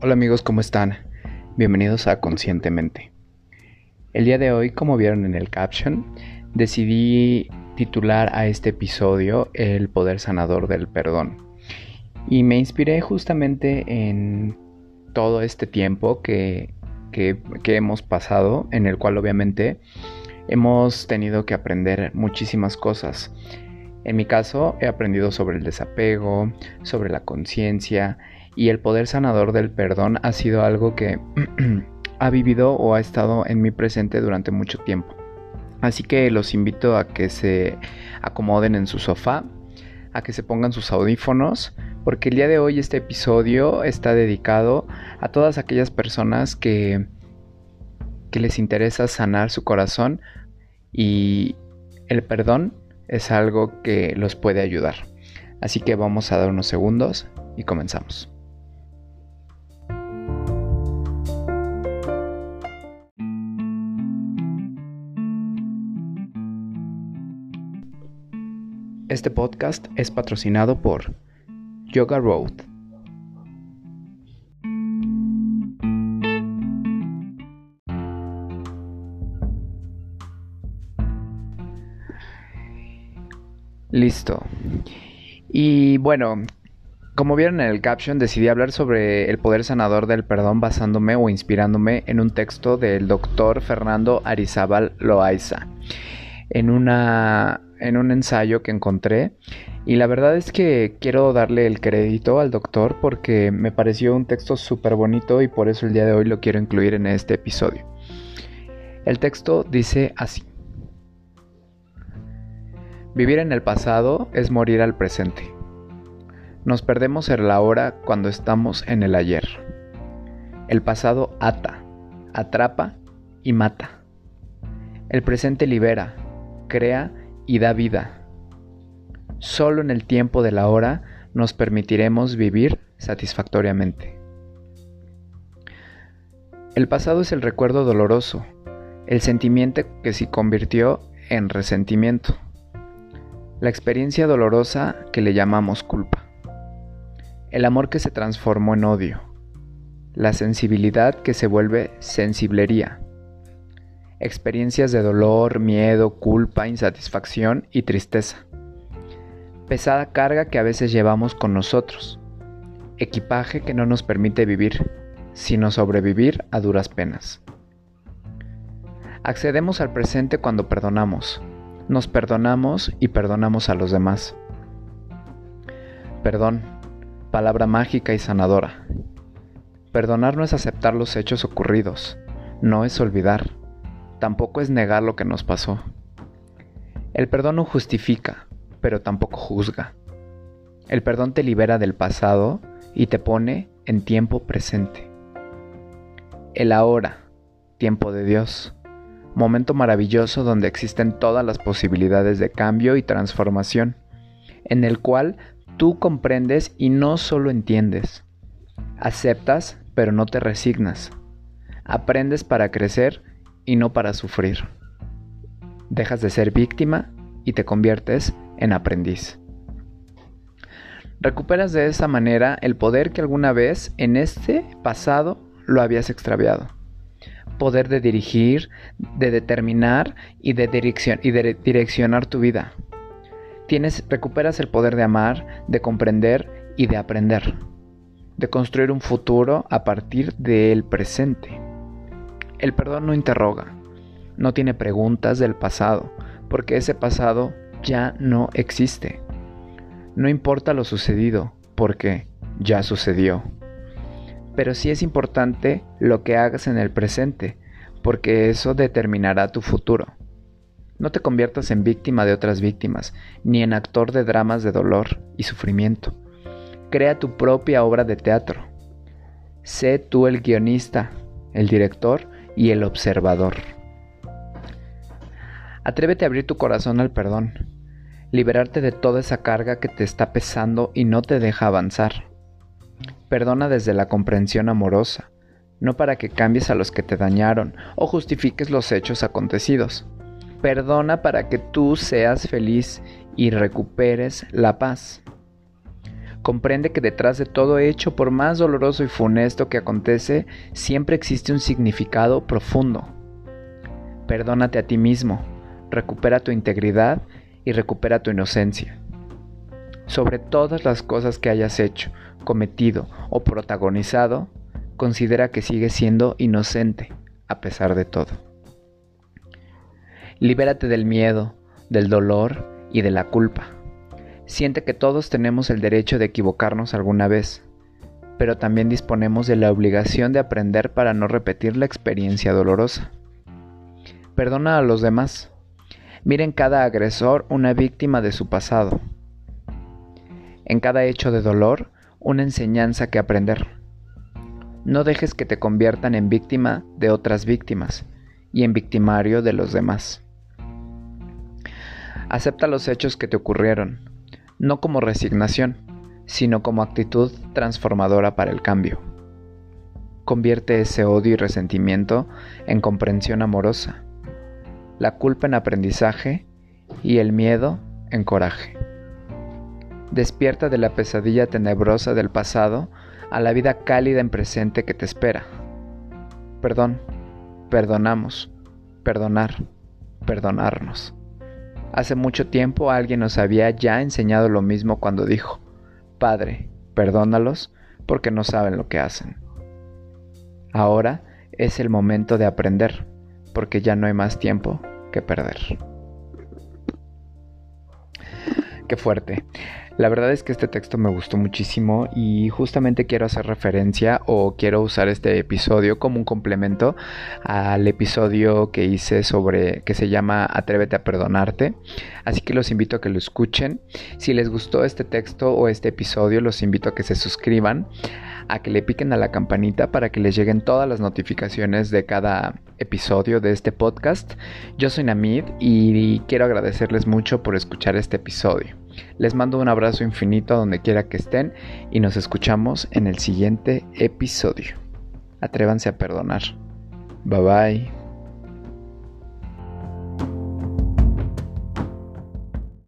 Hola amigos, ¿cómo están? Bienvenidos a Conscientemente. El día de hoy, como vieron en el caption, decidí titular a este episodio El poder sanador del perdón. Y me inspiré justamente en todo este tiempo que, que, hemos pasado, en el cual obviamente hemos tenido que aprender muchísimas cosas. En mi caso, he aprendido sobre el desapego, sobre la conciencia, y el poder sanador del perdón ha sido algo que ha vivido o ha estado en mi presente durante mucho tiempo. Así que los invito a que se acomoden en su sofá, a que se pongan sus audífonos, porque el día de hoy este episodio está dedicado a todas aquellas personas que, les interesa sanar su corazón y el perdón es algo que los puede ayudar. Así que vamos a dar unos segundos y comenzamos. Este podcast es patrocinado por Yoga Road. Listo. Y bueno, como vieron en el caption, decidí hablar sobre el poder sanador del perdón basándome o inspirándome en un texto del doctor Fernando Arizábal Loaiza. En una en un ensayo que encontré y la verdad es que quiero darle el crédito al doctor porque me pareció un texto súper bonito y por eso el día de hoy lo quiero incluir en este episodio. El texto dice así. Vivir en el pasado es morir al presente. Nos perdemos en la hora cuando estamos en el ayer. El pasado ata, atrapa y mata. El presente libera, crea y da vida. Solo en el tiempo de la hora nos permitiremos vivir satisfactoriamente. El pasado es el recuerdo doloroso, el sentimiento que se convirtió en resentimiento, la experiencia dolorosa que le llamamos culpa, el amor que se transformó en odio, la sensibilidad que se vuelve sensiblería, experiencias de dolor, miedo, culpa, insatisfacción y tristeza. Pesada carga que a veces llevamos con nosotros. Equipaje que no nos permite vivir, sino sobrevivir a duras penas. Accedemos al presente cuando perdonamos. Nos perdonamos y perdonamos a los demás. Perdón, palabra mágica y sanadora. Perdonar no es aceptar los hechos ocurridos, no es olvidar tampoco es negar lo que nos pasó. El perdón no justifica, pero tampoco juzga. El perdón te libera del pasado y te pone en tiempo presente. El ahora, tiempo de Dios, momento maravilloso donde existen todas las posibilidades de cambio y transformación, en el cual tú comprendes y no solo entiendes, aceptas pero no te resignas, aprendes para crecer y no para sufrir. Dejas de ser víctima y te conviertes en aprendiz. Recuperas de esa manera el poder que alguna vez en este pasado lo habías extraviado. Poder de dirigir, de determinar y de, y direccionar tu vida. Tienes, recuperas el poder de amar, de comprender y de aprender. De construir un futuro a partir del presente. El perdón no interroga, no tiene preguntas del pasado, porque ese pasado ya no existe. No importa lo sucedido, porque ya sucedió. Pero sí es importante lo que hagas en el presente, porque eso determinará tu futuro. No te conviertas en víctima de otras víctimas, ni en actor de dramas de dolor y sufrimiento. Crea tu propia obra de teatro. Sé tú el guionista, el director y el observador. Atrévete a abrir tu corazón al perdón, liberarte de toda esa carga que te está pesando y no te deja avanzar. Perdona desde la comprensión amorosa, no para que cambies a los que te dañaron o justifiques los hechos acontecidos. Perdona para que tú seas feliz y recuperes la paz. Comprende que detrás de todo hecho, por más doloroso y funesto que acontece, siempre existe un significado profundo. Perdónate a ti mismo, recupera tu integridad y recupera tu inocencia. Sobre todas las cosas que hayas hecho, cometido o protagonizado, considera que sigues siendo inocente a pesar de todo. Libérate del miedo, del dolor y de la culpa. Siente que todos tenemos el derecho de equivocarnos alguna vez, pero también disponemos de la obligación de aprender para no repetir la experiencia dolorosa. Perdona a los demás. Miren cada agresor una víctima de su pasado. En cada hecho de dolor, una enseñanza que aprender. No dejes que te conviertan en víctima de otras víctimas y en victimario de los demás. Acepta los hechos que te ocurrieron, no como resignación, sino como actitud transformadora para el cambio. Convierte ese odio y resentimiento en comprensión amorosa, la culpa en aprendizaje y el miedo en coraje. Despierta de la pesadilla tenebrosa del pasado a la vida cálida en presente que te espera. Perdón, perdonamos, perdonar, perdonarnos. Hace mucho tiempo alguien nos había ya enseñado lo mismo cuando dijo, Padre, perdónalos porque no saben lo que hacen. Ahora es el momento de aprender, porque ya no hay más tiempo que perder. Qué fuerte. La verdad es que este texto me gustó muchísimo y justamente quiero hacer referencia o quiero usar este episodio como un complemento al episodio que hice sobre que se llama Atrévete a perdonarte. Así que los invito a que lo escuchen. Si les gustó este texto o este episodio, los invito a que se suscriban a que le piquen a la campanita para que les lleguen todas las notificaciones de cada episodio de este podcast. Yo soy Namid y quiero agradecerles mucho por escuchar este episodio. Les mando un abrazo infinito a donde quiera que estén y nos escuchamos en el siguiente episodio. Atrévanse a perdonar. Bye bye.